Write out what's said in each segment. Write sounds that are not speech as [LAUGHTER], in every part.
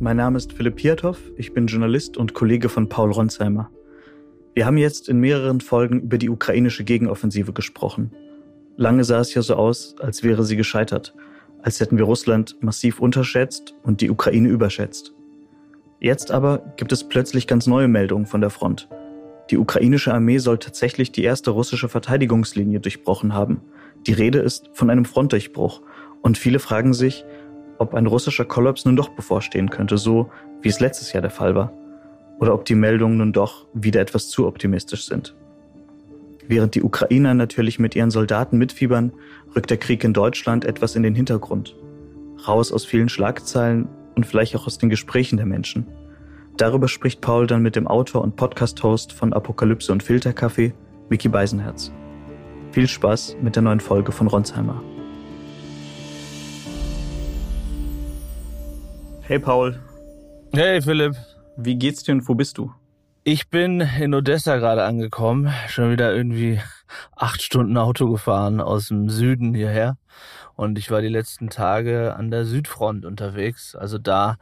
mein Name ist Philipp Piatow, ich bin Journalist und Kollege von Paul Ronsheimer. Wir haben jetzt in mehreren Folgen über die ukrainische Gegenoffensive gesprochen. Lange sah es ja so aus, als wäre sie gescheitert, als hätten wir Russland massiv unterschätzt und die Ukraine überschätzt. Jetzt aber gibt es plötzlich ganz neue Meldungen von der Front. Die ukrainische Armee soll tatsächlich die erste russische Verteidigungslinie durchbrochen haben. Die Rede ist von einem Frontdurchbruch und viele fragen sich, ob ein russischer Kollaps nun doch bevorstehen könnte, so wie es letztes Jahr der Fall war, oder ob die Meldungen nun doch wieder etwas zu optimistisch sind. Während die Ukrainer natürlich mit ihren Soldaten mitfiebern, rückt der Krieg in Deutschland etwas in den Hintergrund. Raus aus vielen Schlagzeilen und vielleicht auch aus den Gesprächen der Menschen. Darüber spricht Paul dann mit dem Autor und Podcast-Host von Apokalypse und Filterkaffee, Mickey Beisenherz. Viel Spaß mit der neuen Folge von Ronsheimer. Hey Paul. Hey Philipp. Wie geht's dir und wo bist du? Ich bin in Odessa gerade angekommen. Schon wieder irgendwie acht Stunden Auto gefahren aus dem Süden hierher. Und ich war die letzten Tage an der Südfront unterwegs. Also da,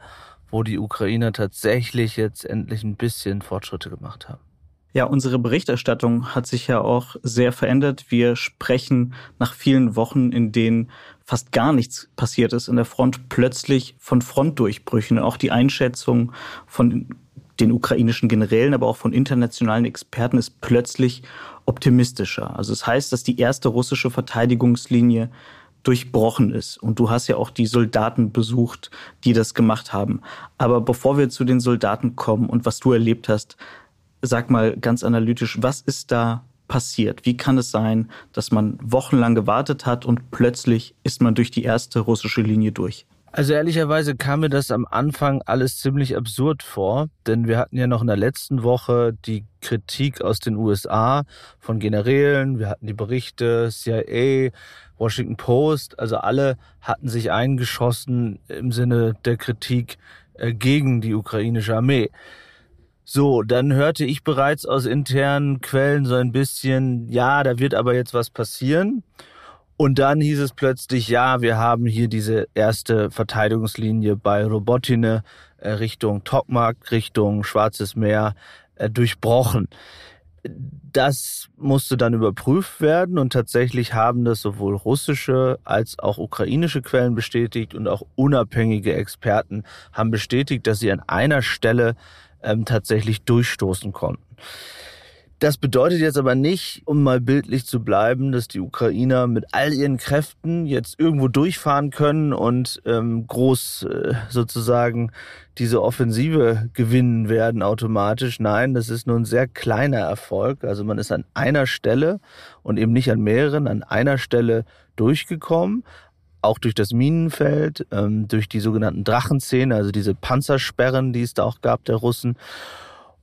wo die Ukrainer tatsächlich jetzt endlich ein bisschen Fortschritte gemacht haben. Ja, unsere Berichterstattung hat sich ja auch sehr verändert. Wir sprechen nach vielen Wochen, in denen fast gar nichts passiert ist in der Front, plötzlich von Frontdurchbrüchen. Auch die Einschätzung von den ukrainischen Generälen, aber auch von internationalen Experten ist plötzlich optimistischer. Also es das heißt, dass die erste russische Verteidigungslinie durchbrochen ist. Und du hast ja auch die Soldaten besucht, die das gemacht haben. Aber bevor wir zu den Soldaten kommen und was du erlebt hast, sag mal ganz analytisch, was ist da passiert? Wie kann es sein, dass man wochenlang gewartet hat und plötzlich ist man durch die erste russische Linie durch? Also ehrlicherweise kam mir das am Anfang alles ziemlich absurd vor, denn wir hatten ja noch in der letzten Woche die Kritik aus den USA von Generälen, wir hatten die Berichte CIA, Washington Post, also alle hatten sich eingeschossen im Sinne der Kritik äh, gegen die ukrainische Armee. So, dann hörte ich bereits aus internen Quellen so ein bisschen, ja, da wird aber jetzt was passieren. Und dann hieß es plötzlich, ja, wir haben hier diese erste Verteidigungslinie bei Robotine äh, Richtung Tokmak, Richtung Schwarzes Meer äh, durchbrochen. Das musste dann überprüft werden und tatsächlich haben das sowohl russische als auch ukrainische Quellen bestätigt und auch unabhängige Experten haben bestätigt, dass sie an einer Stelle ähm, tatsächlich durchstoßen konnten. Das bedeutet jetzt aber nicht, um mal bildlich zu bleiben, dass die Ukrainer mit all ihren Kräften jetzt irgendwo durchfahren können und ähm, groß äh, sozusagen diese Offensive gewinnen werden automatisch. Nein, das ist nur ein sehr kleiner Erfolg. Also man ist an einer Stelle und eben nicht an mehreren, an einer Stelle durchgekommen auch durch das Minenfeld, ähm, durch die sogenannten Drachenzähne, also diese Panzersperren, die es da auch gab, der Russen.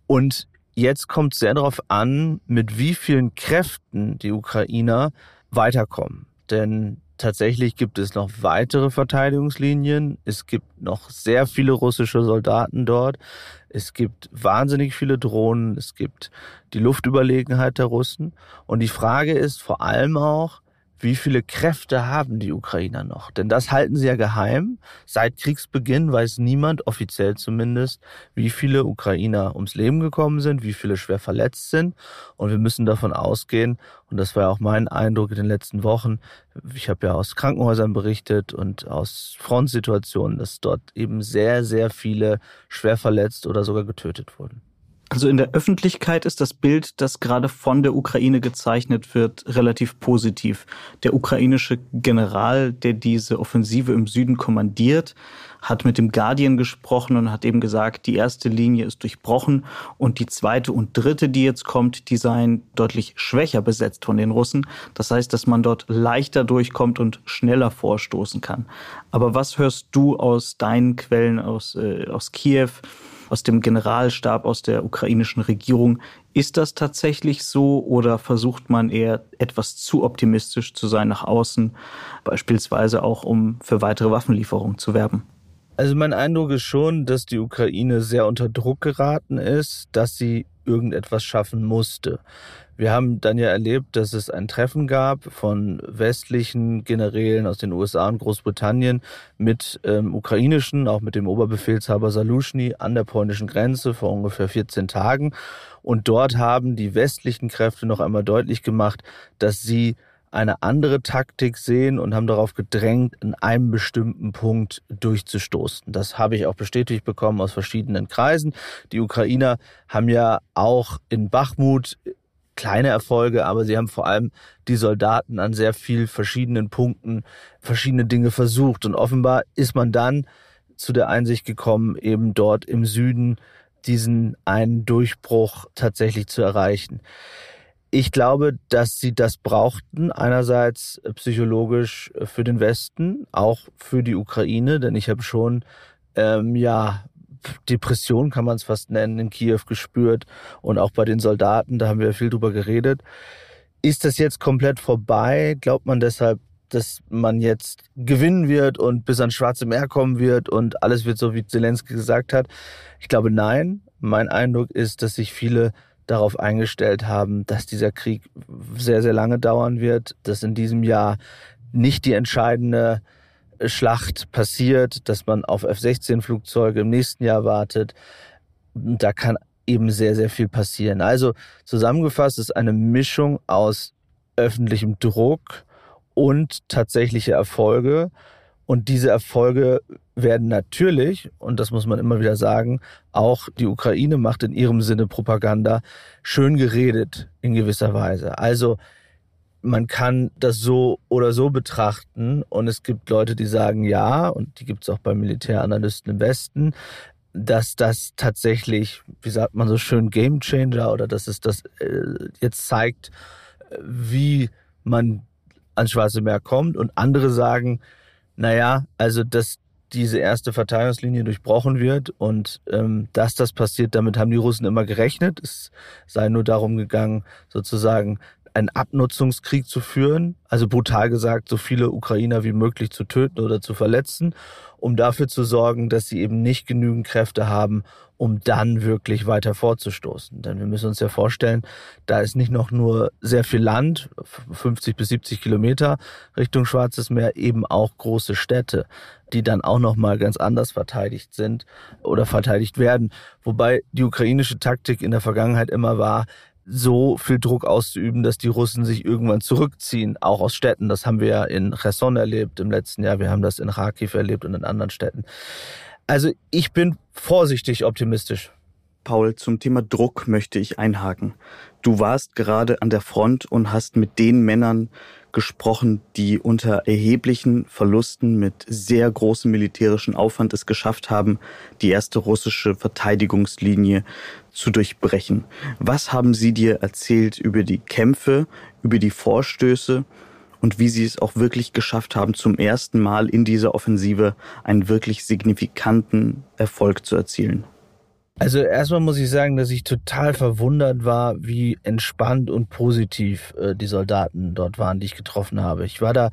Und jetzt kommt es sehr darauf an, mit wie vielen Kräften die Ukrainer weiterkommen. Denn tatsächlich gibt es noch weitere Verteidigungslinien. Es gibt noch sehr viele russische Soldaten dort. Es gibt wahnsinnig viele Drohnen. Es gibt die Luftüberlegenheit der Russen. Und die Frage ist vor allem auch, wie viele Kräfte haben die Ukrainer noch? Denn das halten sie ja geheim. Seit Kriegsbeginn weiß niemand, offiziell zumindest, wie viele Ukrainer ums Leben gekommen sind, wie viele schwer verletzt sind. Und wir müssen davon ausgehen, und das war ja auch mein Eindruck in den letzten Wochen, ich habe ja aus Krankenhäusern berichtet und aus Frontsituationen, dass dort eben sehr, sehr viele schwer verletzt oder sogar getötet wurden. Also in der Öffentlichkeit ist das Bild, das gerade von der Ukraine gezeichnet wird, relativ positiv. Der ukrainische General, der diese Offensive im Süden kommandiert, hat mit dem Guardian gesprochen und hat eben gesagt, die erste Linie ist durchbrochen und die zweite und dritte, die jetzt kommt, die seien deutlich schwächer besetzt von den Russen. Das heißt, dass man dort leichter durchkommt und schneller vorstoßen kann. Aber was hörst du aus deinen Quellen aus, äh, aus Kiew? Aus dem Generalstab, aus der ukrainischen Regierung. Ist das tatsächlich so oder versucht man eher etwas zu optimistisch zu sein nach außen, beispielsweise auch um für weitere Waffenlieferungen zu werben? Also mein Eindruck ist schon, dass die Ukraine sehr unter Druck geraten ist, dass sie irgendetwas schaffen musste. Wir haben dann ja erlebt, dass es ein Treffen gab von westlichen Generälen aus den USA und Großbritannien mit ähm, ukrainischen, auch mit dem Oberbefehlshaber Salushny an der polnischen Grenze vor ungefähr 14 Tagen. Und dort haben die westlichen Kräfte noch einmal deutlich gemacht, dass sie eine andere Taktik sehen und haben darauf gedrängt, in einem bestimmten Punkt durchzustoßen. Das habe ich auch bestätigt bekommen aus verschiedenen Kreisen. Die Ukrainer haben ja auch in Bachmut kleine Erfolge, aber sie haben vor allem die Soldaten an sehr viel verschiedenen Punkten verschiedene Dinge versucht. Und offenbar ist man dann zu der Einsicht gekommen, eben dort im Süden diesen einen Durchbruch tatsächlich zu erreichen. Ich glaube, dass sie das brauchten, einerseits psychologisch für den Westen, auch für die Ukraine, denn ich habe schon ähm, ja Depression kann man es fast nennen in Kiew gespürt und auch bei den Soldaten, da haben wir viel drüber geredet. Ist das jetzt komplett vorbei? Glaubt man deshalb, dass man jetzt gewinnen wird und bis ans Schwarze Meer kommen wird und alles wird so, wie Zelensky gesagt hat? Ich glaube nein. Mein Eindruck ist, dass sich viele darauf eingestellt haben, dass dieser Krieg sehr, sehr lange dauern wird, dass in diesem Jahr nicht die entscheidende Schlacht passiert, dass man auf F-16-Flugzeuge im nächsten Jahr wartet. Da kann eben sehr, sehr viel passieren. Also zusammengefasst ist eine Mischung aus öffentlichem Druck und tatsächliche Erfolge. Und diese Erfolge werden natürlich, und das muss man immer wieder sagen, auch die Ukraine macht in ihrem Sinne Propaganda, schön geredet in gewisser Weise. Also man kann das so oder so betrachten und es gibt Leute, die sagen ja, und die gibt es auch bei Militäranalysten im Westen, dass das tatsächlich, wie sagt man so schön, Game Changer oder dass es das äh, jetzt zeigt, wie man ans Schwarze Meer kommt und andere sagen, naja, also dass diese erste Verteidigungslinie durchbrochen wird und ähm, dass das passiert, damit haben die Russen immer gerechnet. Es sei nur darum gegangen, sozusagen einen Abnutzungskrieg zu führen, also brutal gesagt, so viele Ukrainer wie möglich zu töten oder zu verletzen, um dafür zu sorgen, dass sie eben nicht genügend Kräfte haben, um dann wirklich weiter vorzustoßen. Denn wir müssen uns ja vorstellen, da ist nicht noch nur sehr viel Land, 50 bis 70 Kilometer Richtung Schwarzes Meer, eben auch große Städte, die dann auch noch mal ganz anders verteidigt sind oder verteidigt werden. Wobei die ukrainische Taktik in der Vergangenheit immer war, so viel Druck auszuüben, dass die Russen sich irgendwann zurückziehen, auch aus Städten. Das haben wir ja in Cherson erlebt im letzten Jahr. Wir haben das in Kharkiv erlebt und in anderen Städten. Also ich bin vorsichtig optimistisch. Paul, zum Thema Druck möchte ich einhaken. Du warst gerade an der Front und hast mit den Männern gesprochen, die unter erheblichen Verlusten mit sehr großem militärischen Aufwand es geschafft haben, die erste russische Verteidigungslinie zu durchbrechen. Was haben sie dir erzählt über die Kämpfe, über die Vorstöße und wie sie es auch wirklich geschafft haben, zum ersten Mal in dieser Offensive einen wirklich signifikanten Erfolg zu erzielen? Also erstmal muss ich sagen, dass ich total verwundert war, wie entspannt und positiv äh, die Soldaten dort waren, die ich getroffen habe. Ich war da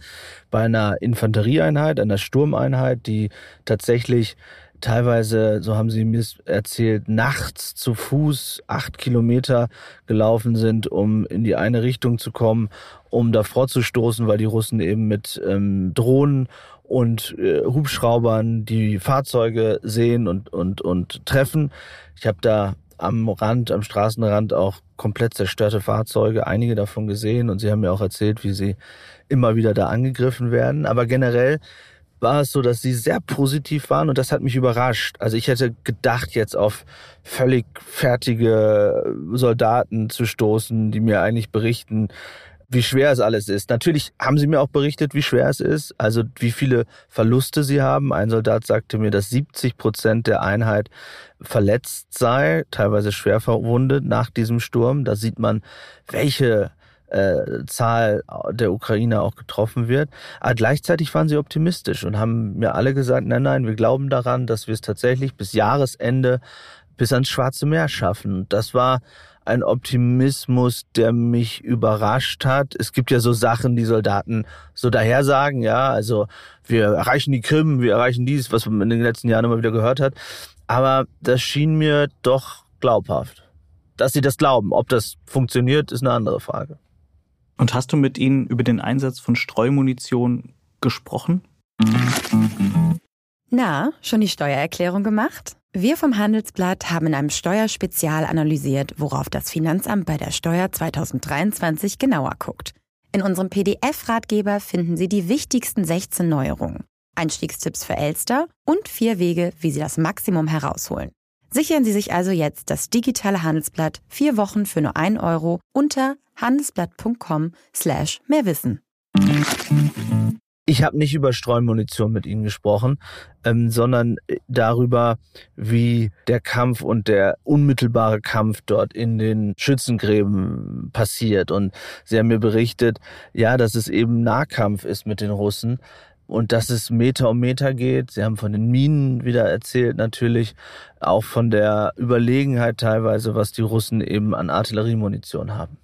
bei einer Infanterieeinheit, einer Sturmeinheit, die tatsächlich teilweise, so haben sie mir erzählt, nachts zu Fuß acht Kilometer gelaufen sind, um in die eine Richtung zu kommen, um da vorzustoßen, weil die Russen eben mit ähm, Drohnen und äh, Hubschraubern die Fahrzeuge sehen und, und, und treffen. Ich habe da am Rand, am Straßenrand auch komplett zerstörte Fahrzeuge, einige davon gesehen und sie haben mir auch erzählt, wie sie immer wieder da angegriffen werden. Aber generell war es so, dass sie sehr positiv waren und das hat mich überrascht. Also ich hätte gedacht, jetzt auf völlig fertige Soldaten zu stoßen, die mir eigentlich berichten, wie schwer es alles ist. Natürlich haben sie mir auch berichtet, wie schwer es ist, also wie viele Verluste sie haben. Ein Soldat sagte mir, dass 70 Prozent der Einheit verletzt sei, teilweise schwer verwundet nach diesem Sturm. Da sieht man, welche äh, Zahl der Ukrainer auch getroffen wird. Aber gleichzeitig waren sie optimistisch und haben mir alle gesagt, nein, nein, wir glauben daran, dass wir es tatsächlich bis Jahresende bis ans Schwarze Meer schaffen. Das war ein Optimismus, der mich überrascht hat. Es gibt ja so Sachen, die Soldaten so daher sagen, ja, also wir erreichen die Krim, wir erreichen dies, was man in den letzten Jahren immer wieder gehört hat. Aber das schien mir doch glaubhaft. Dass sie das glauben. Ob das funktioniert, ist eine andere Frage. Und hast du mit ihnen über den Einsatz von Streumunition gesprochen? Na, schon die Steuererklärung gemacht? Wir vom Handelsblatt haben in einem Steuerspezial analysiert, worauf das Finanzamt bei der Steuer 2023 genauer guckt. In unserem PDF-Ratgeber finden Sie die wichtigsten 16 Neuerungen, Einstiegstipps für Elster und vier Wege, wie Sie das Maximum herausholen. Sichern Sie sich also jetzt das digitale Handelsblatt vier Wochen für nur 1 Euro unter handelsblatt.com slash mehrwissen. Ich habe nicht über Streumunition mit Ihnen gesprochen, ähm, sondern äh, darüber, wie der Kampf und der unmittelbare Kampf dort in den Schützengräben passiert. Und Sie haben mir berichtet, ja, dass es eben Nahkampf ist mit den Russen und dass es Meter um Meter geht. Sie haben von den Minen wieder erzählt, natürlich auch von der Überlegenheit teilweise, was die Russen eben an Artilleriemunition haben.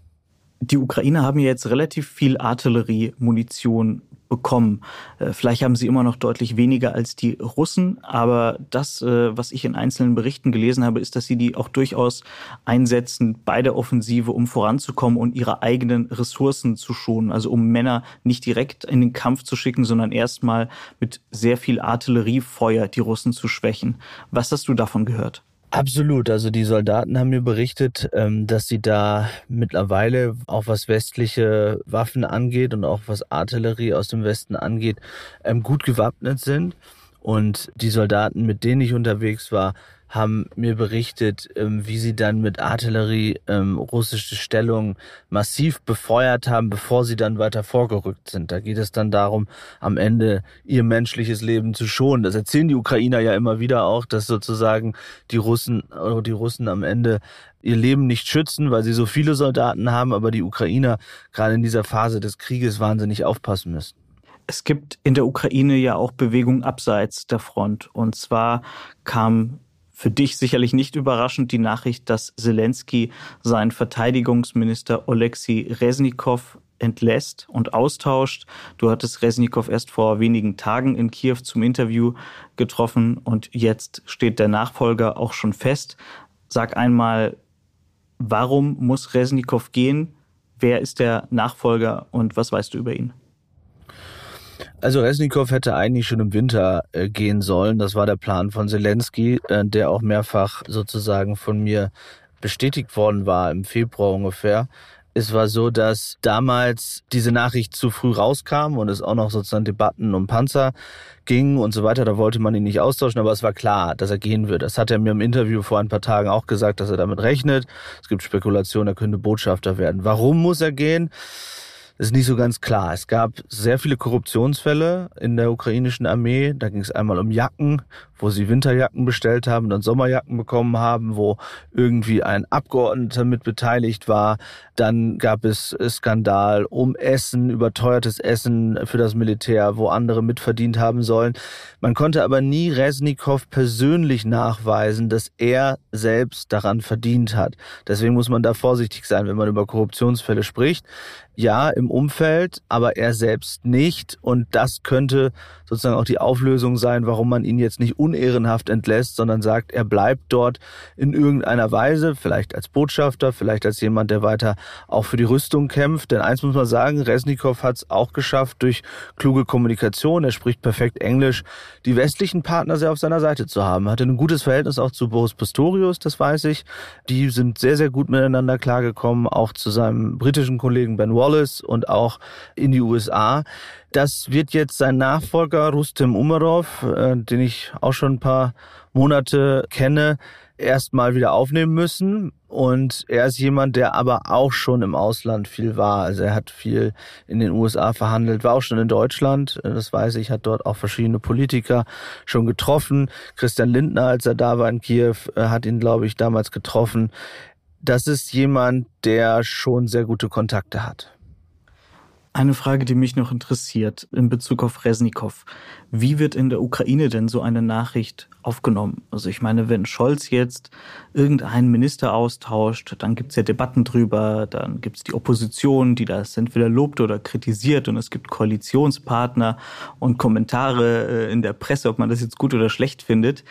Die Ukrainer haben ja jetzt relativ viel Artilleriemunition bekommen. Äh, vielleicht haben sie immer noch deutlich weniger als die Russen, aber das, äh, was ich in einzelnen Berichten gelesen habe, ist, dass sie die auch durchaus einsetzen bei der Offensive, um voranzukommen und ihre eigenen Ressourcen zu schonen. Also um Männer nicht direkt in den Kampf zu schicken, sondern erstmal mit sehr viel Artilleriefeuer die Russen zu schwächen. Was hast du davon gehört? Absolut. Also die Soldaten haben mir berichtet, ähm, dass sie da mittlerweile auch was westliche Waffen angeht und auch was Artillerie aus dem Westen angeht, ähm, gut gewappnet sind. Und die Soldaten, mit denen ich unterwegs war, haben mir berichtet, ähm, wie sie dann mit Artillerie ähm, russische Stellungen massiv befeuert haben, bevor sie dann weiter vorgerückt sind. Da geht es dann darum, am Ende ihr menschliches Leben zu schonen. Das erzählen die Ukrainer ja immer wieder auch, dass sozusagen die Russen oder die Russen am Ende ihr Leben nicht schützen, weil sie so viele Soldaten haben, aber die Ukrainer gerade in dieser Phase des Krieges wahnsinnig aufpassen müssen. Es gibt in der Ukraine ja auch Bewegungen abseits der Front. Und zwar kam für dich sicherlich nicht überraschend die Nachricht, dass Zelensky seinen Verteidigungsminister Oleksiy Resnikow entlässt und austauscht. Du hattest Resnikow erst vor wenigen Tagen in Kiew zum Interview getroffen und jetzt steht der Nachfolger auch schon fest. Sag einmal, warum muss Resnikow gehen? Wer ist der Nachfolger und was weißt du über ihn? Also Resnikow hätte eigentlich schon im Winter äh, gehen sollen. Das war der Plan von Zelensky, äh, der auch mehrfach sozusagen von mir bestätigt worden war im Februar ungefähr. Es war so, dass damals diese Nachricht zu früh rauskam und es auch noch sozusagen Debatten um Panzer ging und so weiter. Da wollte man ihn nicht austauschen, aber es war klar, dass er gehen wird. Das hat er mir im Interview vor ein paar Tagen auch gesagt, dass er damit rechnet. Es gibt Spekulationen, er könnte Botschafter werden. Warum muss er gehen? Ist nicht so ganz klar. Es gab sehr viele Korruptionsfälle in der ukrainischen Armee. Da ging es einmal um Jacken, wo sie Winterjacken bestellt haben, und dann Sommerjacken bekommen haben, wo irgendwie ein Abgeordneter mit beteiligt war. Dann gab es Skandal um Essen, überteuertes Essen für das Militär, wo andere mitverdient haben sollen. Man konnte aber nie Resnikow persönlich nachweisen, dass er selbst daran verdient hat. Deswegen muss man da vorsichtig sein, wenn man über Korruptionsfälle spricht ja, im Umfeld, aber er selbst nicht. Und das könnte sozusagen auch die Auflösung sein, warum man ihn jetzt nicht unehrenhaft entlässt, sondern sagt, er bleibt dort in irgendeiner Weise, vielleicht als Botschafter, vielleicht als jemand, der weiter auch für die Rüstung kämpft. Denn eins muss man sagen, Resnikow hat es auch geschafft durch kluge Kommunikation. Er spricht perfekt Englisch, die westlichen Partner sehr auf seiner Seite zu haben. Er hatte ein gutes Verhältnis auch zu Boris Pistorius, das weiß ich. Die sind sehr, sehr gut miteinander klargekommen, auch zu seinem britischen Kollegen Ben Wallace Wallace und auch in die USA. Das wird jetzt sein Nachfolger Rustem Umerov, äh, den ich auch schon ein paar Monate kenne, erstmal wieder aufnehmen müssen. Und er ist jemand, der aber auch schon im Ausland viel war. Also er hat viel in den USA verhandelt, war auch schon in Deutschland. Das weiß ich, hat dort auch verschiedene Politiker schon getroffen. Christian Lindner, als er da war in Kiew, äh, hat ihn, glaube ich, damals getroffen. Das ist jemand, der schon sehr gute Kontakte hat. Eine Frage, die mich noch interessiert in Bezug auf Resnikow. Wie wird in der Ukraine denn so eine Nachricht aufgenommen? Also ich meine, wenn Scholz jetzt irgendeinen Minister austauscht, dann gibt es ja Debatten drüber, dann gibt es die Opposition, die das entweder lobt oder kritisiert und es gibt Koalitionspartner und Kommentare äh, in der Presse, ob man das jetzt gut oder schlecht findet.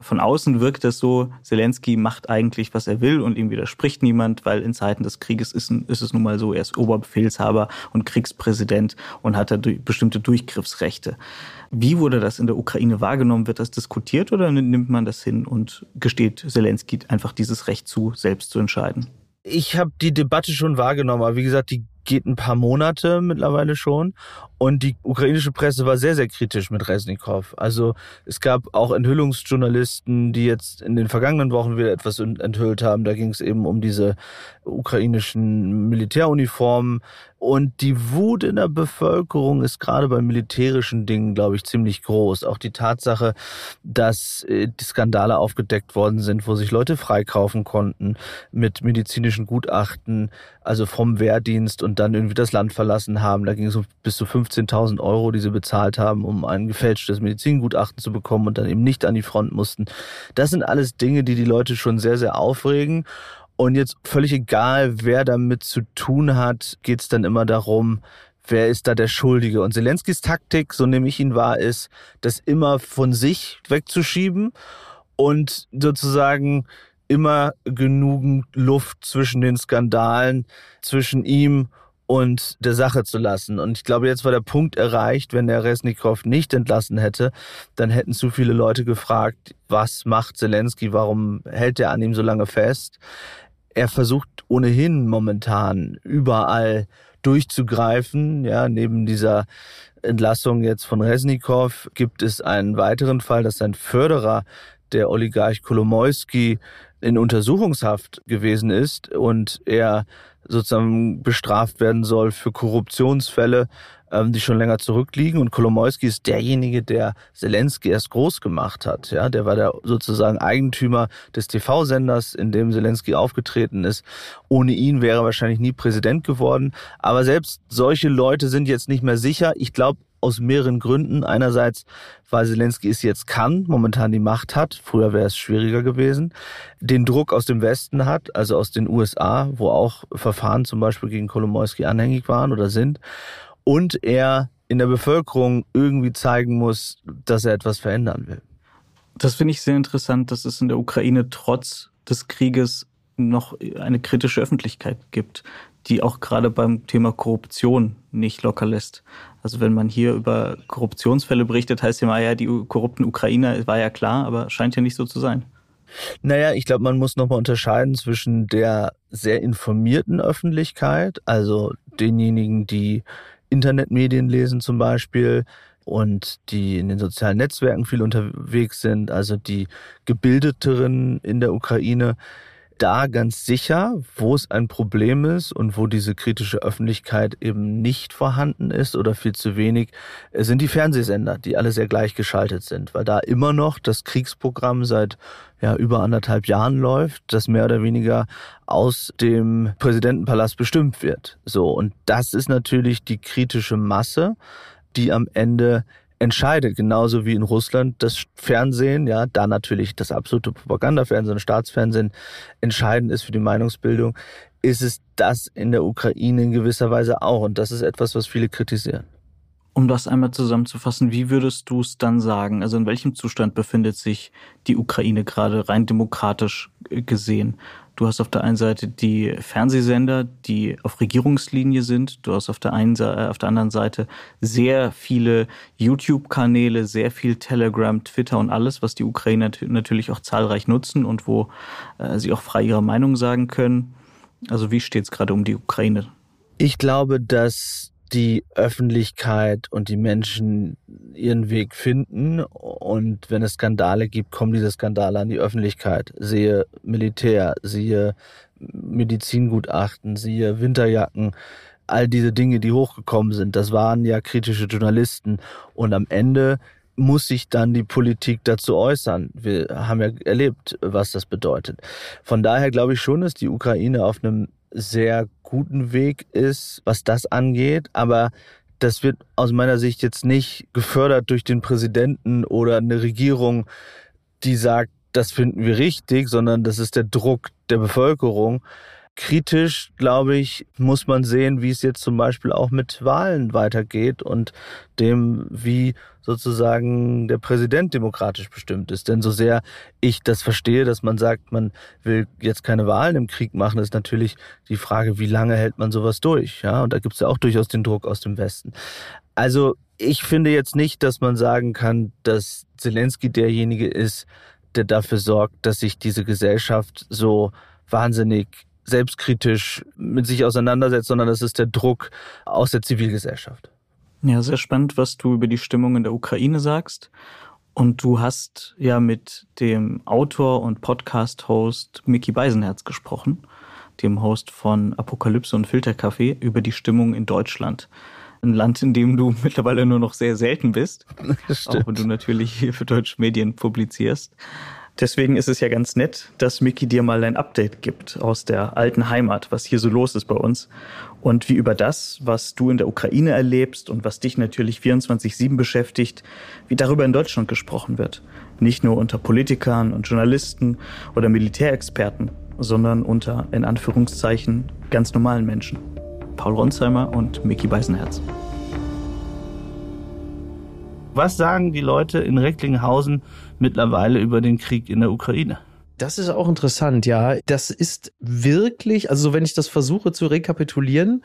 Von außen wirkt das so, Zelensky macht eigentlich, was er will und ihm widerspricht niemand, weil in Zeiten des Krieges ist, ist es nun mal so, er ist Oberbefehlshaber und Kriegspräsident und hat da bestimmte Durchgriffsrechte. Wie wurde das in der Ukraine wahrgenommen? Wird das diskutiert oder nimmt man das hin und gesteht Zelensky einfach dieses Recht zu, selbst zu entscheiden? Ich habe die Debatte schon wahrgenommen, aber wie gesagt, die geht ein paar Monate mittlerweile schon. Und die ukrainische Presse war sehr, sehr kritisch mit Resnikow. Also es gab auch Enthüllungsjournalisten, die jetzt in den vergangenen Wochen wieder etwas enthüllt haben. Da ging es eben um diese ukrainischen Militäruniformen. Und die Wut in der Bevölkerung ist gerade bei militärischen Dingen, glaube ich, ziemlich groß. Auch die Tatsache, dass äh, die Skandale aufgedeckt worden sind, wo sich Leute freikaufen konnten mit medizinischen Gutachten, also vom Wehrdienst und dann irgendwie das Land verlassen haben. Da ging es um bis zu 15.000 Euro, die sie bezahlt haben, um ein gefälschtes Medizingutachten zu bekommen und dann eben nicht an die Front mussten. Das sind alles Dinge, die die Leute schon sehr, sehr aufregen. Und jetzt völlig egal, wer damit zu tun hat, geht es dann immer darum, wer ist da der Schuldige. Und Zelenskis Taktik, so nehme ich ihn wahr, ist, das immer von sich wegzuschieben und sozusagen immer genügend Luft zwischen den Skandalen, zwischen ihm und der Sache zu lassen. Und ich glaube, jetzt war der Punkt erreicht, wenn der Resnikow nicht entlassen hätte, dann hätten zu viele Leute gefragt, was macht Zelensky, warum hält er an ihm so lange fest? Er versucht ohnehin momentan überall durchzugreifen. Ja, neben dieser Entlassung jetzt von Resnikow gibt es einen weiteren Fall, dass sein Förderer, der Oligarch Kolomoisky, in Untersuchungshaft gewesen ist und er sozusagen bestraft werden soll für Korruptionsfälle, ähm, die schon länger zurückliegen. Und Kolomoisky ist derjenige, der Zelensky erst groß gemacht hat. Ja, der war der sozusagen Eigentümer des TV-Senders, in dem Zelensky aufgetreten ist. Ohne ihn wäre er wahrscheinlich nie Präsident geworden. Aber selbst solche Leute sind jetzt nicht mehr sicher. Ich glaube, aus mehreren Gründen. Einerseits, weil Zelensky es jetzt kann, momentan die Macht hat, früher wäre es schwieriger gewesen, den Druck aus dem Westen hat, also aus den USA, wo auch Verfahren zum Beispiel gegen Kolomoisky anhängig waren oder sind, und er in der Bevölkerung irgendwie zeigen muss, dass er etwas verändern will. Das finde ich sehr interessant, dass es in der Ukraine trotz des Krieges noch eine kritische Öffentlichkeit gibt, die auch gerade beim Thema Korruption nicht locker lässt. Also wenn man hier über Korruptionsfälle berichtet, heißt ja mal, ja, die korrupten Ukrainer war ja klar, aber scheint ja nicht so zu sein. Naja, ich glaube, man muss nochmal unterscheiden zwischen der sehr informierten Öffentlichkeit, also denjenigen, die Internetmedien lesen zum Beispiel, und die in den sozialen Netzwerken viel unterwegs sind, also die gebildeteren in der Ukraine, da ganz sicher, wo es ein Problem ist und wo diese kritische Öffentlichkeit eben nicht vorhanden ist oder viel zu wenig, äh, sind die Fernsehsender, die alle sehr gleichgeschaltet sind, weil da immer noch das Kriegsprogramm seit ja, über anderthalb Jahren läuft, das mehr oder weniger aus dem Präsidentenpalast bestimmt wird. So. Und das ist natürlich die kritische Masse, die am Ende entscheidet, genauso wie in Russland das Fernsehen, ja, da natürlich das absolute Propagandafernsehen, Staatsfernsehen entscheidend ist für die Meinungsbildung, ist es das in der Ukraine in gewisser Weise auch. Und das ist etwas, was viele kritisieren. Um das einmal zusammenzufassen, wie würdest du es dann sagen? Also in welchem Zustand befindet sich die Ukraine gerade rein demokratisch gesehen? Du hast auf der einen Seite die Fernsehsender, die auf Regierungslinie sind. Du hast auf der einen, äh, auf der anderen Seite sehr viele YouTube-Kanäle, sehr viel Telegram, Twitter und alles, was die Ukrainer natürlich auch zahlreich nutzen und wo äh, sie auch frei ihre Meinung sagen können. Also wie steht es gerade um die Ukraine? Ich glaube, dass die Öffentlichkeit und die Menschen ihren Weg finden. Und wenn es Skandale gibt, kommen diese Skandale an die Öffentlichkeit. Siehe Militär, siehe Medizingutachten, siehe Winterjacken. All diese Dinge, die hochgekommen sind, das waren ja kritische Journalisten. Und am Ende muss sich dann die Politik dazu äußern. Wir haben ja erlebt, was das bedeutet. Von daher glaube ich schon, dass die Ukraine auf einem sehr guten Weg ist, was das angeht. Aber das wird aus meiner Sicht jetzt nicht gefördert durch den Präsidenten oder eine Regierung, die sagt, das finden wir richtig, sondern das ist der Druck der Bevölkerung. Kritisch, glaube ich, muss man sehen, wie es jetzt zum Beispiel auch mit Wahlen weitergeht und dem, wie sozusagen der Präsident demokratisch bestimmt ist. Denn so sehr ich das verstehe, dass man sagt, man will jetzt keine Wahlen im Krieg machen, ist natürlich die Frage, wie lange hält man sowas durch? Ja, und da gibt es ja auch durchaus den Druck aus dem Westen. Also ich finde jetzt nicht, dass man sagen kann, dass Zelensky derjenige ist, der dafür sorgt, dass sich diese Gesellschaft so wahnsinnig selbstkritisch mit sich auseinandersetzt, sondern das ist der Druck aus der Zivilgesellschaft. Ja, sehr spannend, was du über die Stimmung in der Ukraine sagst. Und du hast ja mit dem Autor und Podcast-Host Mickey Beisenherz gesprochen, dem Host von Apokalypse und Filterkaffee, über die Stimmung in Deutschland. Ein Land, in dem du [LAUGHS] mittlerweile nur noch sehr selten bist. [LAUGHS] Auch wenn du natürlich hier für deutsche Medien publizierst. Deswegen ist es ja ganz nett, dass Mickey dir mal ein Update gibt aus der alten Heimat, was hier so los ist bei uns und wie über das, was du in der Ukraine erlebst und was dich natürlich 24-7 beschäftigt, wie darüber in Deutschland gesprochen wird. Nicht nur unter Politikern und Journalisten oder Militärexperten, sondern unter, in Anführungszeichen, ganz normalen Menschen. Paul Ronsheimer und Mickey Beisenherz. Was sagen die Leute in Recklinghausen mittlerweile über den Krieg in der Ukraine? Das ist auch interessant, ja. Das ist wirklich, also wenn ich das versuche zu rekapitulieren,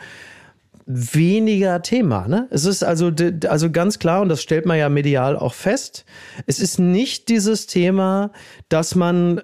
weniger Thema. Ne? Es ist also, also ganz klar, und das stellt man ja medial auch fest, es ist nicht dieses Thema, dass man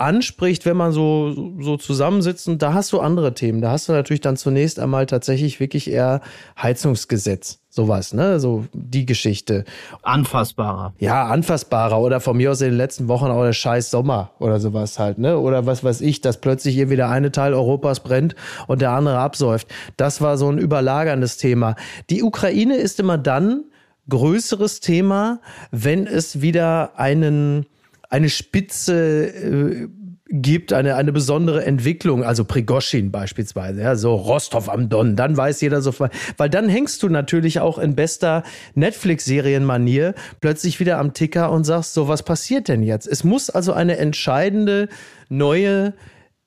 anspricht, wenn man so, so zusammensitzt und da hast du andere Themen. Da hast du natürlich dann zunächst einmal tatsächlich wirklich eher Heizungsgesetz. Sowas, ne? So die Geschichte. Anfassbarer. Ja, anfassbarer. Oder von mir aus in den letzten Wochen auch der scheiß Sommer oder sowas halt, ne? Oder was weiß ich, dass plötzlich hier wieder eine Teil Europas brennt und der andere absäuft. Das war so ein überlagerndes Thema. Die Ukraine ist immer dann größeres Thema, wenn es wieder einen eine Spitze äh, gibt, eine, eine besondere Entwicklung, also Prigoschin beispielsweise, ja, so Rostov am Don, dann weiß jeder sofort, weil dann hängst du natürlich auch in bester Netflix-Serienmanier plötzlich wieder am Ticker und sagst, so, was passiert denn jetzt? Es muss also eine entscheidende neue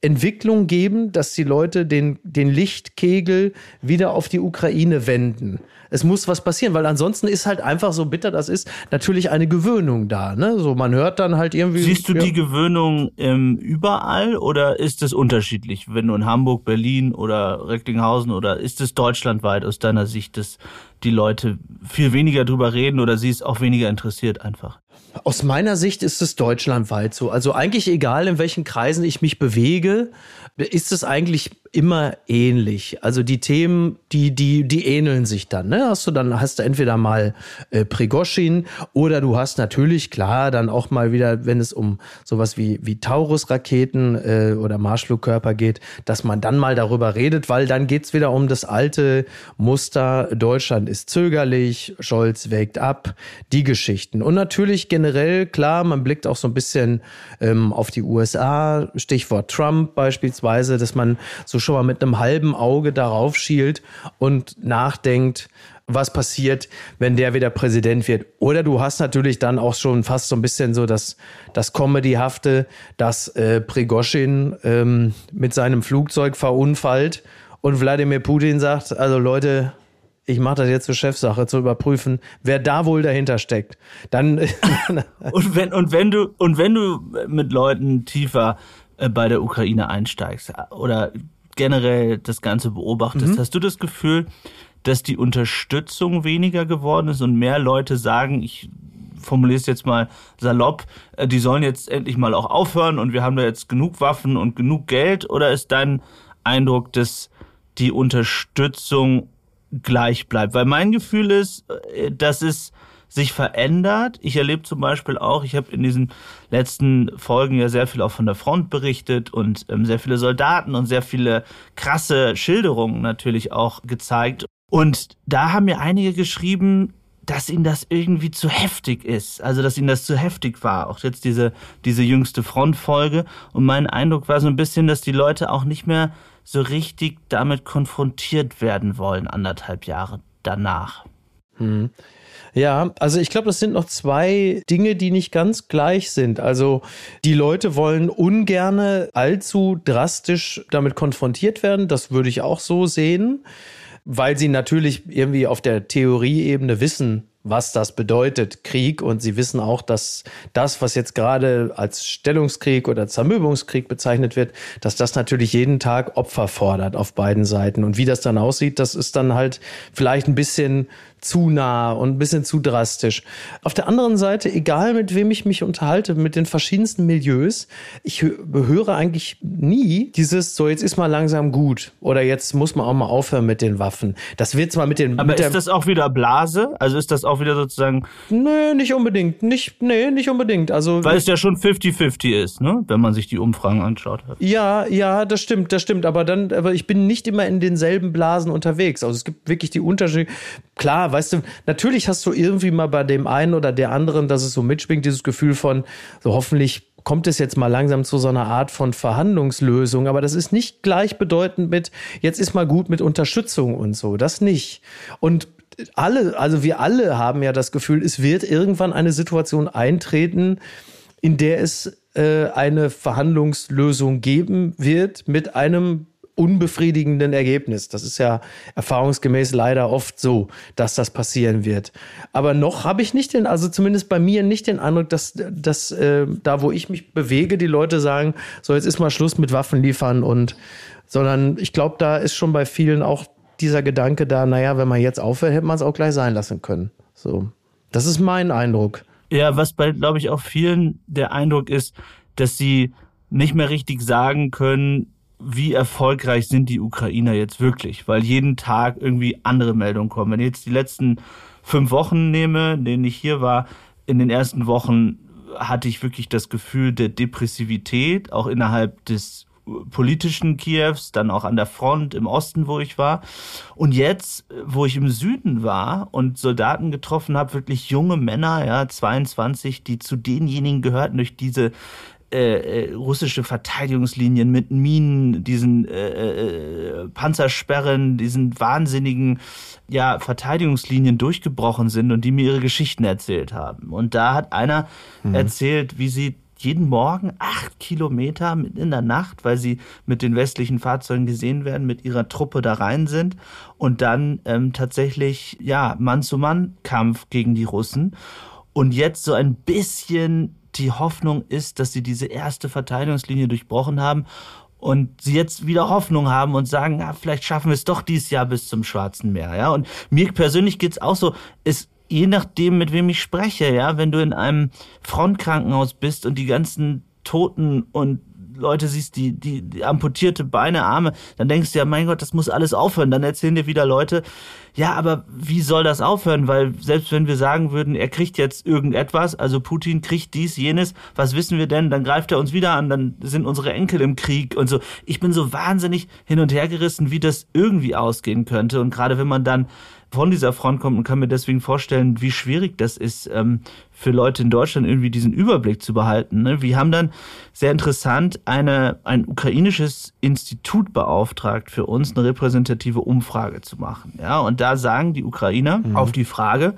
Entwicklung geben, dass die Leute den, den Lichtkegel wieder auf die Ukraine wenden. Es muss was passieren, weil ansonsten ist halt einfach so bitter das ist, natürlich eine Gewöhnung da. Ne? So man hört dann halt irgendwie. Siehst du ja. die Gewöhnung ähm, überall oder ist es unterschiedlich, wenn du in Hamburg, Berlin oder Recklinghausen oder ist es deutschlandweit aus deiner Sicht, dass die Leute viel weniger drüber reden oder sie ist auch weniger interessiert einfach? Aus meiner Sicht ist es deutschlandweit so. Also eigentlich egal, in welchen Kreisen ich mich bewege, ist es eigentlich immer ähnlich. Also die Themen, die, die, die ähneln sich dann. Ne? Hast du dann, hast du entweder mal äh, Prigoschin oder du hast natürlich, klar, dann auch mal wieder, wenn es um sowas wie, wie Taurus-Raketen äh, oder Marschflugkörper geht, dass man dann mal darüber redet, weil dann geht's wieder um das alte Muster, Deutschland ist zögerlich, Scholz wägt ab, die Geschichten. Und natürlich generell, klar, man blickt auch so ein bisschen ähm, auf die USA, Stichwort Trump beispielsweise, dass man so schon mal mit einem halben Auge darauf schielt und nachdenkt, was passiert, wenn der wieder Präsident wird. Oder du hast natürlich dann auch schon fast so ein bisschen so das, das Comedyhafte, dass äh, Prigoschin ähm, mit seinem Flugzeug verunfallt und Wladimir Putin sagt, also Leute, ich mache das jetzt zur Chefsache, zu überprüfen, wer da wohl dahinter steckt. Dann [LAUGHS] und wenn und wenn du und wenn du mit Leuten tiefer äh, bei der Ukraine einsteigst oder generell das Ganze beobachtest, mhm. hast du das Gefühl, dass die Unterstützung weniger geworden ist und mehr Leute sagen, ich formuliere es jetzt mal salopp, äh, die sollen jetzt endlich mal auch aufhören und wir haben da jetzt genug Waffen und genug Geld? Oder ist dein Eindruck, dass die Unterstützung gleich bleibt? Weil mein Gefühl ist, äh, dass es sich verändert. Ich erlebe zum Beispiel auch, ich habe in diesen letzten Folgen ja sehr viel auch von der Front berichtet und ähm, sehr viele Soldaten und sehr viele krasse Schilderungen natürlich auch gezeigt. Und da haben mir einige geschrieben, dass ihnen das irgendwie zu heftig ist. Also, dass ihnen das zu heftig war. Auch jetzt diese, diese jüngste Frontfolge. Und mein Eindruck war so ein bisschen, dass die Leute auch nicht mehr so richtig damit konfrontiert werden wollen, anderthalb Jahre danach. Hm. Ja, also ich glaube, das sind noch zwei Dinge, die nicht ganz gleich sind. Also die Leute wollen ungerne allzu drastisch damit konfrontiert werden. Das würde ich auch so sehen, weil sie natürlich irgendwie auf der Theorieebene wissen, was das bedeutet, Krieg. Und sie wissen auch, dass das, was jetzt gerade als Stellungskrieg oder Zermürbungskrieg bezeichnet wird, dass das natürlich jeden Tag Opfer fordert auf beiden Seiten. Und wie das dann aussieht, das ist dann halt vielleicht ein bisschen zu nah und ein bisschen zu drastisch. Auf der anderen Seite, egal mit wem ich mich unterhalte, mit den verschiedensten Milieus, ich höre eigentlich nie dieses, so jetzt ist mal langsam gut oder jetzt muss man auch mal aufhören mit den Waffen. Das wird zwar mit den. Aber mit ist das auch wieder Blase? Also ist das auch wieder sozusagen. Nee, nicht unbedingt. Nicht, nee, nicht unbedingt. Also. Weil es ja schon 50-50 ist, ne? Wenn man sich die Umfragen anschaut. Ja, ja, das stimmt, das stimmt. Aber dann, aber ich bin nicht immer in denselben Blasen unterwegs. Also es gibt wirklich die Unterschiede. Klar, weißt du, natürlich hast du irgendwie mal bei dem einen oder der anderen, dass es so mitschwingt, dieses Gefühl von, so hoffentlich kommt es jetzt mal langsam zu so einer Art von Verhandlungslösung, aber das ist nicht gleichbedeutend mit, jetzt ist mal gut mit Unterstützung und so, das nicht. Und alle, also wir alle haben ja das Gefühl, es wird irgendwann eine Situation eintreten, in der es äh, eine Verhandlungslösung geben wird mit einem unbefriedigenden Ergebnis. Das ist ja erfahrungsgemäß leider oft so, dass das passieren wird. Aber noch habe ich nicht den, also zumindest bei mir nicht den Eindruck, dass, dass äh, da, wo ich mich bewege, die Leute sagen, so jetzt ist mal Schluss mit Waffen liefern und, sondern ich glaube, da ist schon bei vielen auch dieser Gedanke da, naja, wenn man jetzt aufhört, hätte man es auch gleich sein lassen können. So. Das ist mein Eindruck. Ja, was bei, glaube ich, auch vielen der Eindruck ist, dass sie nicht mehr richtig sagen können, wie erfolgreich sind die Ukrainer jetzt wirklich, weil jeden Tag irgendwie andere Meldungen kommen. Wenn ich jetzt die letzten fünf Wochen nehme, in denen ich hier war, in den ersten Wochen hatte ich wirklich das Gefühl der Depressivität, auch innerhalb des politischen Kiews, dann auch an der Front im Osten, wo ich war. Und jetzt, wo ich im Süden war und Soldaten getroffen habe, wirklich junge Männer, ja, 22, die zu denjenigen gehörten durch diese äh, äh, russische Verteidigungslinien mit Minen, diesen äh, äh, Panzersperren, diesen wahnsinnigen ja, Verteidigungslinien durchgebrochen sind und die mir ihre Geschichten erzählt haben. Und da hat einer mhm. erzählt, wie sie jeden Morgen acht Kilometer mitten in der Nacht, weil sie mit den westlichen Fahrzeugen gesehen werden, mit ihrer Truppe da rein sind und dann ähm, tatsächlich ja Mann-zu-Mann-Kampf gegen die Russen und jetzt so ein bisschen die Hoffnung ist, dass sie diese erste Verteidigungslinie durchbrochen haben und sie jetzt wieder Hoffnung haben und sagen, ja, vielleicht schaffen wir es doch dieses Jahr bis zum Schwarzen Meer, ja. Und mir persönlich geht's auch so, es je nachdem, mit wem ich spreche, ja, wenn du in einem Frontkrankenhaus bist und die ganzen Toten und Leute siehst, die, die, die amputierte Beine, Arme, dann denkst du ja, mein Gott, das muss alles aufhören. Dann erzählen dir wieder Leute, ja, aber wie soll das aufhören? Weil selbst wenn wir sagen würden, er kriegt jetzt irgendetwas, also Putin kriegt dies, jenes, was wissen wir denn? Dann greift er uns wieder an, dann sind unsere Enkel im Krieg und so. Ich bin so wahnsinnig hin und her gerissen, wie das irgendwie ausgehen könnte. Und gerade wenn man dann von dieser Front kommt und kann mir deswegen vorstellen, wie schwierig das ist, ähm, für Leute in Deutschland irgendwie diesen Überblick zu behalten. Ne? Wir haben dann sehr interessant eine, ein ukrainisches Institut beauftragt, für uns eine repräsentative Umfrage zu machen. Ja, und da sagen die Ukrainer mhm. auf die Frage,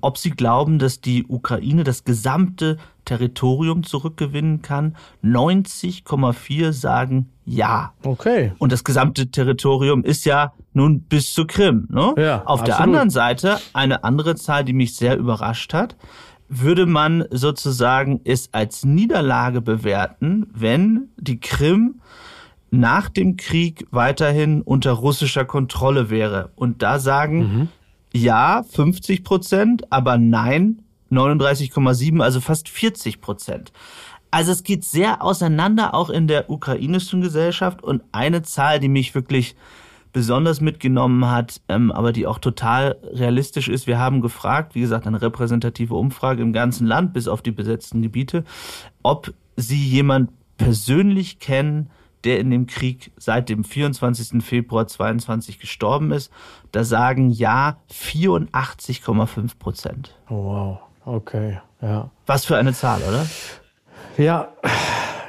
ob sie glauben, dass die Ukraine das gesamte Territorium zurückgewinnen kann. 90,4 sagen ja. Okay. Und das gesamte Territorium ist ja nun bis zur Krim. Ne? Ja, Auf absolut. der anderen Seite eine andere Zahl, die mich sehr überrascht hat. Würde man sozusagen es als Niederlage bewerten, wenn die Krim nach dem Krieg weiterhin unter russischer Kontrolle wäre. Und da sagen mhm. ja 50 Prozent, aber nein 39,7, also fast 40 Prozent. Also es geht sehr auseinander auch in der ukrainischen Gesellschaft und eine Zahl, die mich wirklich besonders mitgenommen hat, ähm, aber die auch total realistisch ist. Wir haben gefragt, wie gesagt, eine repräsentative Umfrage im ganzen Land, bis auf die besetzten Gebiete, ob Sie jemand persönlich kennen, der in dem Krieg seit dem 24. Februar 22 gestorben ist. Da sagen ja 84,5 Prozent. Oh, wow. Okay, ja. Was für eine Zahl, oder? Ja,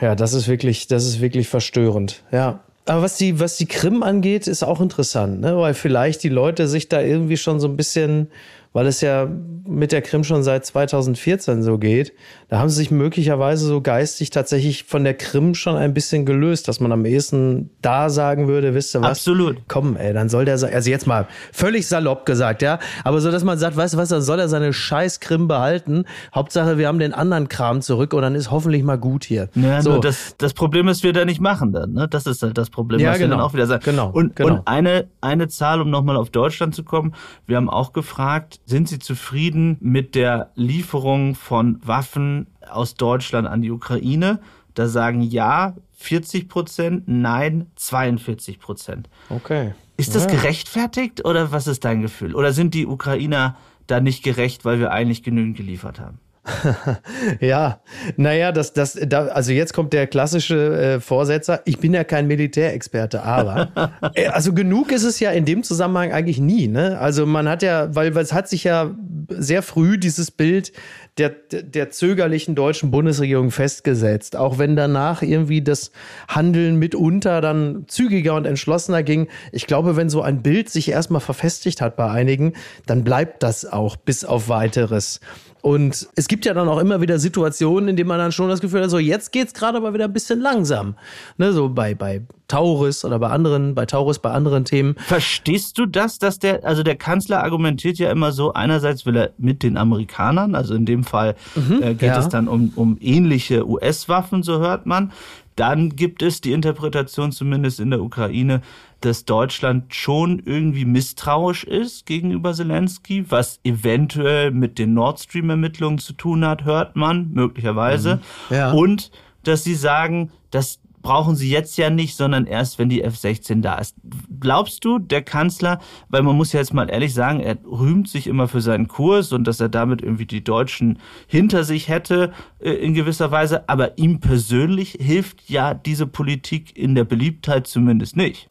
ja, das ist wirklich, das ist wirklich verstörend. Ja. Aber was die, was die Krim angeht, ist auch interessant, ne? weil vielleicht die Leute sich da irgendwie schon so ein bisschen weil es ja mit der Krim schon seit 2014 so geht. Da haben sie sich möglicherweise so geistig tatsächlich von der Krim schon ein bisschen gelöst, dass man am ehesten da sagen würde, wisst ihr was? Absolut. Komm, ey, dann soll der, also jetzt mal völlig salopp gesagt, ja, aber so, dass man sagt, weißt du was, dann soll er seine scheiß Krim behalten. Hauptsache, wir haben den anderen Kram zurück und dann ist hoffentlich mal gut hier. Ja, so. das, das Problem ist, wir da nicht machen dann, ne? Das ist halt das Problem, ja, was genau. wir dann auch wieder sagen. Genau. Und, genau. und eine, eine Zahl, um nochmal auf Deutschland zu kommen. Wir haben auch gefragt, sind Sie zufrieden mit der Lieferung von Waffen aus Deutschland an die Ukraine? Da sagen ja 40 Prozent, nein 42 Prozent. Okay. Ist das Ja. gerechtfertigt oder was ist dein Gefühl? Oder sind die Ukrainer da nicht gerecht, weil wir eigentlich genügend geliefert haben? [LAUGHS] Ja, naja, das, das, da, also jetzt kommt der klassische äh, Vorsetzer. Ich bin ja kein Militärexperte, aber äh, also genug ist es ja in dem Zusammenhang eigentlich nie. Ne? Also man hat ja, weil, weil es hat sich ja sehr früh dieses Bild der, der zögerlichen deutschen Bundesregierung festgesetzt. Auch wenn danach irgendwie das Handeln mitunter dann zügiger und entschlossener ging. Ich glaube, wenn so ein Bild sich erstmal verfestigt hat bei einigen, dann bleibt das auch bis auf weiteres. Und es gibt ja dann auch immer wieder Situationen, in denen man dann schon das Gefühl hat, so jetzt geht's gerade aber wieder ein bisschen langsam. Ne, so bei, bei Taurus oder bei anderen, bei Taurus, bei anderen Themen. Verstehst du das, dass der, also der Kanzler argumentiert ja immer so, einerseits will er mit den Amerikanern, also in dem Fall äh, geht ja. es dann um, um ähnliche US-Waffen, so hört man. Dann gibt es die Interpretation, zumindest in der Ukraine, dass Deutschland schon irgendwie misstrauisch ist gegenüber Zelensky, was eventuell mit den Nord Stream-Ermittlungen zu tun hat, hört man möglicherweise. Ja. Und dass sie sagen, das brauchen sie jetzt ja nicht, sondern erst, wenn die F-16 da ist. Glaubst du, der Kanzler, weil man muss ja jetzt mal ehrlich sagen, er rühmt sich immer für seinen Kurs und dass er damit irgendwie die Deutschen hinter sich hätte äh, in gewisser Weise, aber ihm persönlich hilft ja diese Politik in der Beliebtheit zumindest nicht.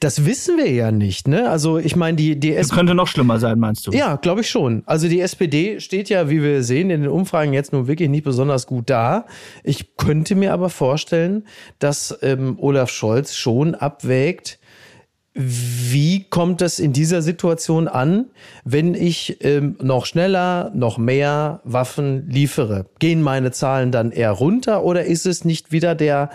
Das wissen wir ja nicht, ne? Also ich meine, die, die Es SPD. könnte noch schlimmer sein, meinst du? Ja, glaube ich schon. Also die SPD steht ja, wie wir sehen, in den Umfragen jetzt nun wirklich nicht besonders gut da. Ich könnte mir aber vorstellen, dass ähm, Olaf Scholz schon abwägt, wie kommt es in dieser Situation an, wenn ich ähm, noch schneller, noch mehr Waffen liefere? Gehen meine Zahlen dann eher runter oder ist es nicht wieder der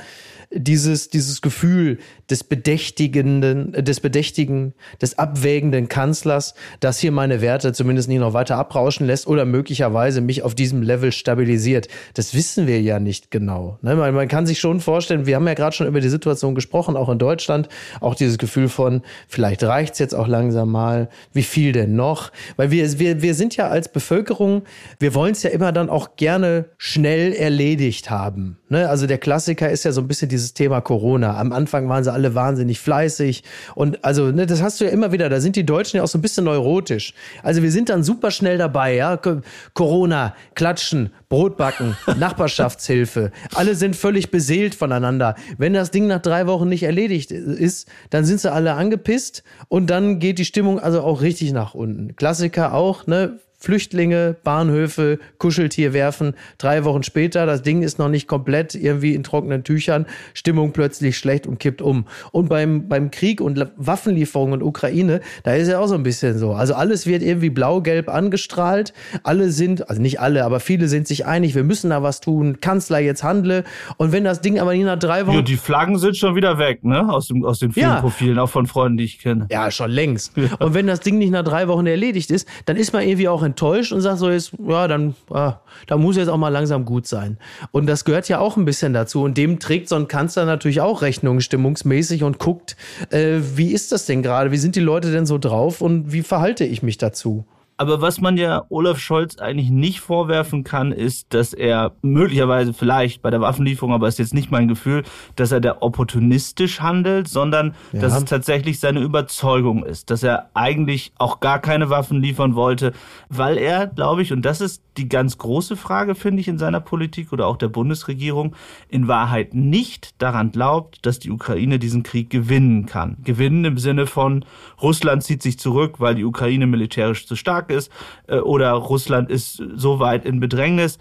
dieses, dieses Gefühl des bedächtigenden, äh, des bedächtigen, des abwägenden Kanzlers, das hier meine Werte zumindest nicht noch weiter abrauschen lässt oder möglicherweise mich auf diesem Level stabilisiert. Das wissen wir ja nicht genau. Ne? Man, man kann sich schon vorstellen, wir haben ja gerade schon über die Situation gesprochen, auch in Deutschland, auch dieses Gefühl von, vielleicht reicht's jetzt auch langsam mal, wie viel denn noch? Weil wir, wir, wir sind ja als Bevölkerung, wir wollen es ja immer dann auch gerne schnell erledigt haben. Ne? Also der Klassiker ist ja so ein bisschen dieses Thema Corona. Am Anfang waren sie alle wahnsinnig fleißig und also ne, das hast du ja immer wieder. Da sind die Deutschen ja auch so ein bisschen neurotisch. Also wir sind dann super schnell dabei. Ja, Co- Corona, Klatschen, Brotbacken, [LAUGHS] Nachbarschaftshilfe. Alle sind völlig beseelt voneinander. Wenn das Ding nach drei Wochen nicht erledigt ist, dann sind sie alle angepisst und dann geht die Stimmung also auch richtig nach unten. Klassiker auch, ne? Flüchtlinge, Bahnhöfe, Kuscheltier werfen. Drei Wochen später, das Ding ist noch nicht komplett irgendwie in trockenen Tüchern, Stimmung plötzlich schlecht und kippt um. Und beim, beim Krieg und Waffenlieferungen in Ukraine, da ist ja auch so ein bisschen so. Also alles wird irgendwie blau-gelb angestrahlt. Alle sind, also nicht alle, aber viele sind sich einig, wir müssen da was tun. Kanzler jetzt handle. Und wenn das Ding aber nicht nach drei Wochen Ja, die Flaggen sind schon wieder weg, ne? Aus, dem, aus den vielen Ja. Profilen, auch von Freunden, die ich kenne. Ja, schon längst. Und wenn das Ding nicht nach drei Wochen erledigt ist, dann ist man irgendwie auch enttäuscht und sagt so jetzt, ja, dann, ah, da muss jetzt auch mal langsam gut sein. Und das gehört ja auch ein bisschen dazu. Und dem trägt so ein Kanzler natürlich auch Rechnung stimmungsmäßig und guckt, äh, wie ist das denn gerade? Wie sind die Leute denn so drauf und wie verhalte ich mich dazu? Aber was man ja Olaf Scholz eigentlich nicht vorwerfen kann, ist, dass er möglicherweise vielleicht bei der Waffenlieferung, aber ist jetzt nicht mein Gefühl, dass er da opportunistisch handelt, sondern dass es tatsächlich seine Überzeugung ist, dass er eigentlich auch gar keine Waffen liefern wollte, weil er, glaube ich, und das ist die ganz große Frage, finde ich, in seiner Politik oder auch der Bundesregierung, in Wahrheit nicht daran glaubt, dass die Ukraine diesen Krieg gewinnen kann. Gewinnen im Sinne von Russland zieht sich zurück, weil die Ukraine militärisch zu stark ist, äh, oder Russland ist so weit in Bedrängnis.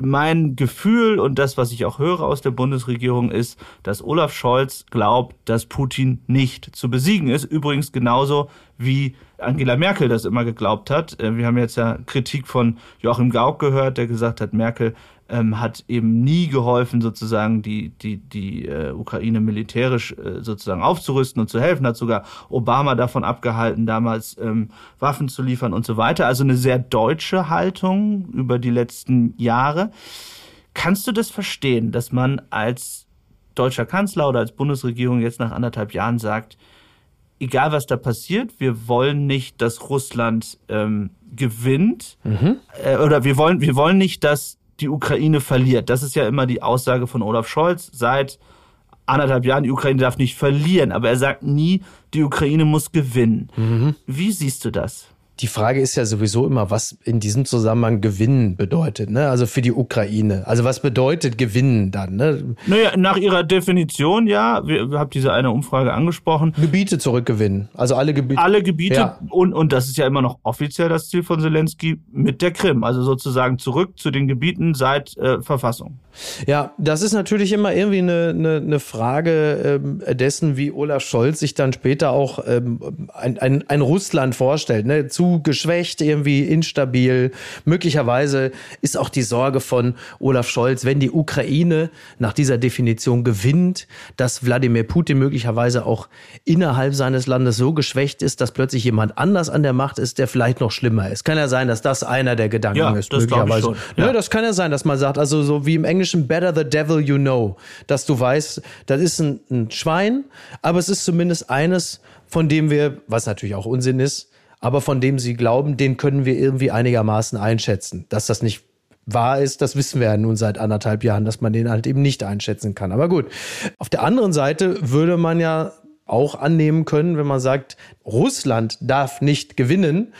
mein Gefühl und das, was ich auch höre aus der Bundesregierung, ist, dass Olaf Scholz glaubt, dass Putin nicht zu besiegen ist. Übrigens genauso wie Angela Merkel das immer geglaubt hat. Äh, wir haben jetzt ja Kritik von Joachim Gauck gehört, der gesagt hat, Merkel ähm, hat eben nie geholfen, sozusagen die, die, die äh, Ukraine militärisch äh, sozusagen aufzurüsten und zu helfen, hat sogar Obama davon abgehalten, damals ähm, Waffen zu liefern und so weiter. Also eine sehr deutsche Haltung über die letzten Jahre. Kannst du das verstehen, dass man als deutscher Kanzler oder als Bundesregierung jetzt nach anderthalb Jahren sagt, egal was da passiert, wir wollen nicht, dass Russland ähm, gewinnt mhm. äh, oder wir wollen, wir wollen nicht, dass die Ukraine verliert. Das ist ja immer die Aussage von Olaf Scholz seit anderthalb Jahren. Die Ukraine darf nicht verlieren, aber er sagt nie, die Ukraine muss gewinnen. Mhm. Wie siehst du das? Die Frage ist ja sowieso immer, was in diesem Zusammenhang gewinnen bedeutet, ne? Also für die Ukraine. Also was bedeutet gewinnen dann, ne? Naja, nach ihrer Definition, ja, wir, wir haben diese eine Umfrage angesprochen. Gebiete zurückgewinnen. Also alle Gebiete. Alle Gebiete ja. und, und das ist ja immer noch offiziell das Ziel von Zelensky mit der Krim. Also sozusagen zurück zu den Gebieten seit äh, Verfassung. Ja, das ist natürlich immer irgendwie eine, eine, eine Frage ähm, dessen, wie Olaf Scholz sich dann später auch ähm, ein, ein, ein Russland vorstellt. Ne? Zu geschwächt, irgendwie instabil. Möglicherweise ist auch die Sorge von Olaf Scholz, wenn die Ukraine nach dieser Definition gewinnt, dass Wladimir Putin möglicherweise auch innerhalb seines Landes so geschwächt ist, dass plötzlich jemand anders an der Macht ist, der vielleicht noch schlimmer ist. Kann ja sein, dass das einer der Gedanken ja, ist. Das möglicherweise. Ich schon. Ja. Ne, das kann ja sein, dass man sagt, also so wie im Englischen Englischen Better the Devil You Know, dass du weißt, das ist ein, ein Schwein, aber es ist zumindest eines, von dem wir, was natürlich auch Unsinn ist, aber von dem sie glauben, den können wir irgendwie einigermaßen einschätzen. Dass das nicht wahr ist, das wissen wir ja nun seit anderthalb Jahren, dass man den halt eben nicht einschätzen kann. Aber gut. Auf der anderen Seite würde man ja auch annehmen können, wenn man sagt, Russland darf nicht gewinnen,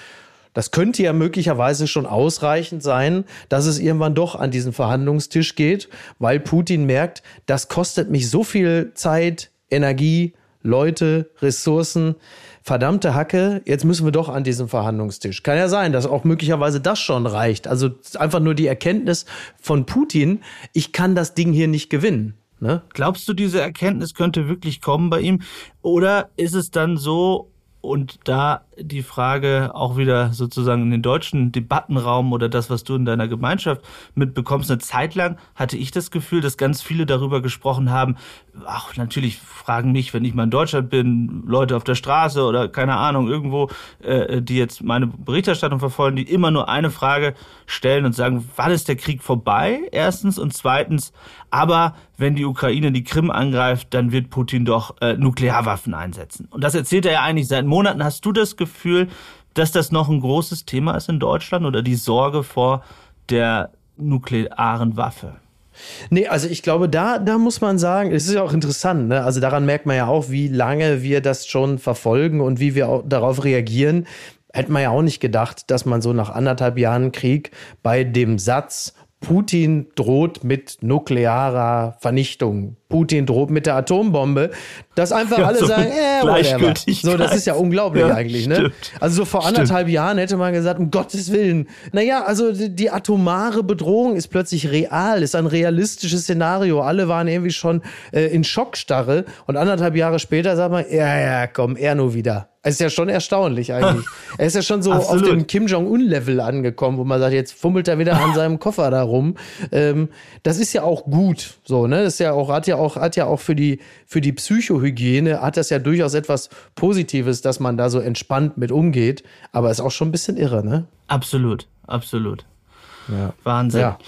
das könnte ja möglicherweise schon ausreichend sein, dass es irgendwann doch an diesen Verhandlungstisch geht, weil Putin merkt, das kostet mich so viel Zeit, Energie, Leute, Ressourcen. Verdammte Hacke, jetzt müssen wir doch an diesen Verhandlungstisch. Kann ja sein, dass auch möglicherweise das schon reicht. Also einfach nur die Erkenntnis von Putin, ich kann das Ding hier nicht gewinnen. Ne? Glaubst du, diese Erkenntnis könnte wirklich kommen bei ihm? Oder ist es dann so, und da die Frage auch wieder sozusagen in den deutschen Debattenraum oder das, was du in deiner Gemeinschaft mitbekommst. Eine Zeit lang hatte ich das Gefühl, dass ganz viele darüber gesprochen haben. Ach, natürlich fragen mich, wenn ich mal in Deutschland bin, Leute auf der Straße oder keine Ahnung, irgendwo, äh, die jetzt meine Berichterstattung verfolgen, die immer nur eine Frage stellen und sagen, wann ist der Krieg vorbei? Erstens und zweitens, aber wenn die Ukraine die Krim angreift, dann wird Putin doch äh, Nuklearwaffen einsetzen. Und das erzählt er ja eigentlich seit Monaten. Hast du das Gefühl, dass das noch ein großes Thema ist in Deutschland oder die Sorge vor der nuklearen Waffe? Nee, also ich glaube, da, da muss man sagen, es ist ja auch interessant, ne? Also daran merkt man ja auch, wie lange wir das schon verfolgen und wie wir auch darauf reagieren. Hätte man ja auch nicht gedacht, dass man so nach anderthalb Jahren Krieg bei dem Satz Putin droht mit nuklearer Vernichtung. Putin droht mit der Atombombe, dass einfach ja, alle so sagen, äh, whatever. So, das ist ja unglaublich ja, eigentlich, ne? Stimmt. Also so vor anderthalb stimmt. Jahren hätte man gesagt, um Gottes Willen. Naja, also die, die, atomare Bedrohung ist plötzlich real, ist ein realistisches Szenario. Alle waren irgendwie schon äh, in Schockstarre und anderthalb Jahre später sagt man, ja, ja, komm, er nur wieder. Es ist ja schon erstaunlich eigentlich. [LAUGHS] er ist ja schon so Absolut. auf dem Kim Jong-un-Level angekommen, wo man sagt, jetzt fummelt er wieder an [LAUGHS] seinem Koffer da rum. Ähm, das ist ja auch gut, so, ne? Das ist ja auch, hat ja auch, hat ja auch für die, für die Psychohygiene, hat das ja durchaus etwas Positives, dass man da so entspannt mit umgeht. Aber ist auch schon ein bisschen irre, ne? Absolut, absolut. Ja. Wahnsinn. Ja.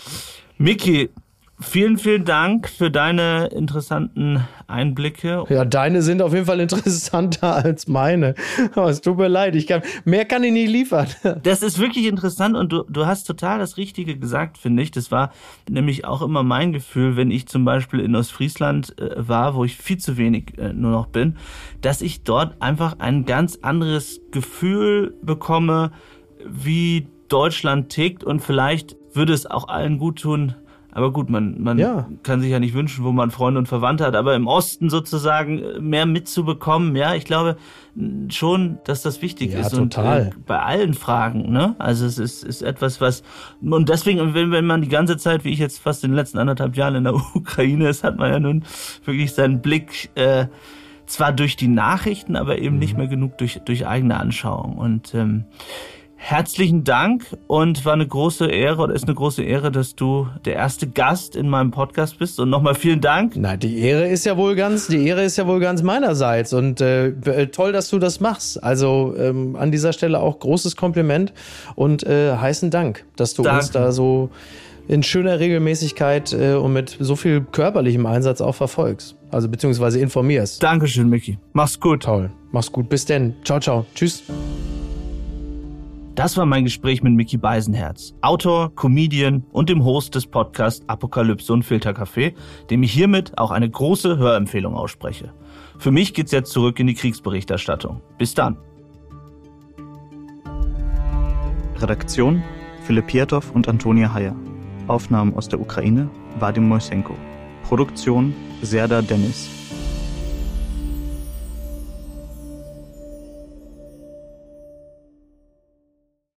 Miki, Vielen, vielen Dank für deine interessanten Einblicke. Ja, deine sind auf jeden Fall interessanter [LAUGHS] als meine. Aber es tut mir leid, ich kann, mehr kann ich nicht liefern. [LAUGHS] Das ist wirklich interessant und du, du hast total das Richtige gesagt, finde ich. Das war nämlich auch immer mein Gefühl, wenn ich zum Beispiel in Ostfriesland äh, war, wo ich viel zu wenig äh, nur noch bin, dass ich dort einfach ein ganz anderes Gefühl bekomme, wie Deutschland tickt und vielleicht würde es auch allen gut tun, Aber gut, man, man ja. kann sich ja nicht wünschen, wo man Freunde und Verwandte hat, aber im Osten sozusagen mehr mitzubekommen, ja, ich glaube schon, dass das wichtig ja, ist. Total. Und äh, bei allen Fragen, ne? Also es ist, ist etwas, was und deswegen, wenn, wenn man die ganze Zeit, wie ich jetzt fast in den letzten anderthalb Jahren in der [LAUGHS] Ukraine ist, hat man ja nun wirklich seinen Blick äh, zwar durch die Nachrichten, aber eben mhm. nicht mehr genug durch, durch eigene Anschauung. Und ähm, herzlichen Dank und war eine große Ehre oder ist eine große Ehre, dass du der erste Gast in meinem Podcast bist. Und nochmal vielen Dank. Na, die Ehre ist ja wohl ganz, die Ehre ist ja wohl ganz meinerseits. Und äh, äh toll, dass du das machst. Also ähm, an dieser Stelle auch großes Kompliment und äh, heißen Dank, dass du Danke. uns da so in schöner Regelmäßigkeit äh, und mit so viel körperlichem Einsatz auch verfolgst. Also beziehungsweise informierst. Dankeschön, Micky. Mach's gut. Toll. Mach's gut. Bis denn. Ciao, ciao. Tschüss. Das war mein Gespräch mit Mickey Beisenherz, Autor, Comedian und dem Host des Podcasts Apokalypse und Filtercafé, dem ich hiermit auch eine große Hörempfehlung ausspreche. Für mich geht's jetzt zurück in die Kriegsberichterstattung. Bis dann. Redaktion Philipp Pietow und Antonia Heyer. Aufnahmen aus der Ukraine Vadim Moisenko. Produktion Serda Dennis.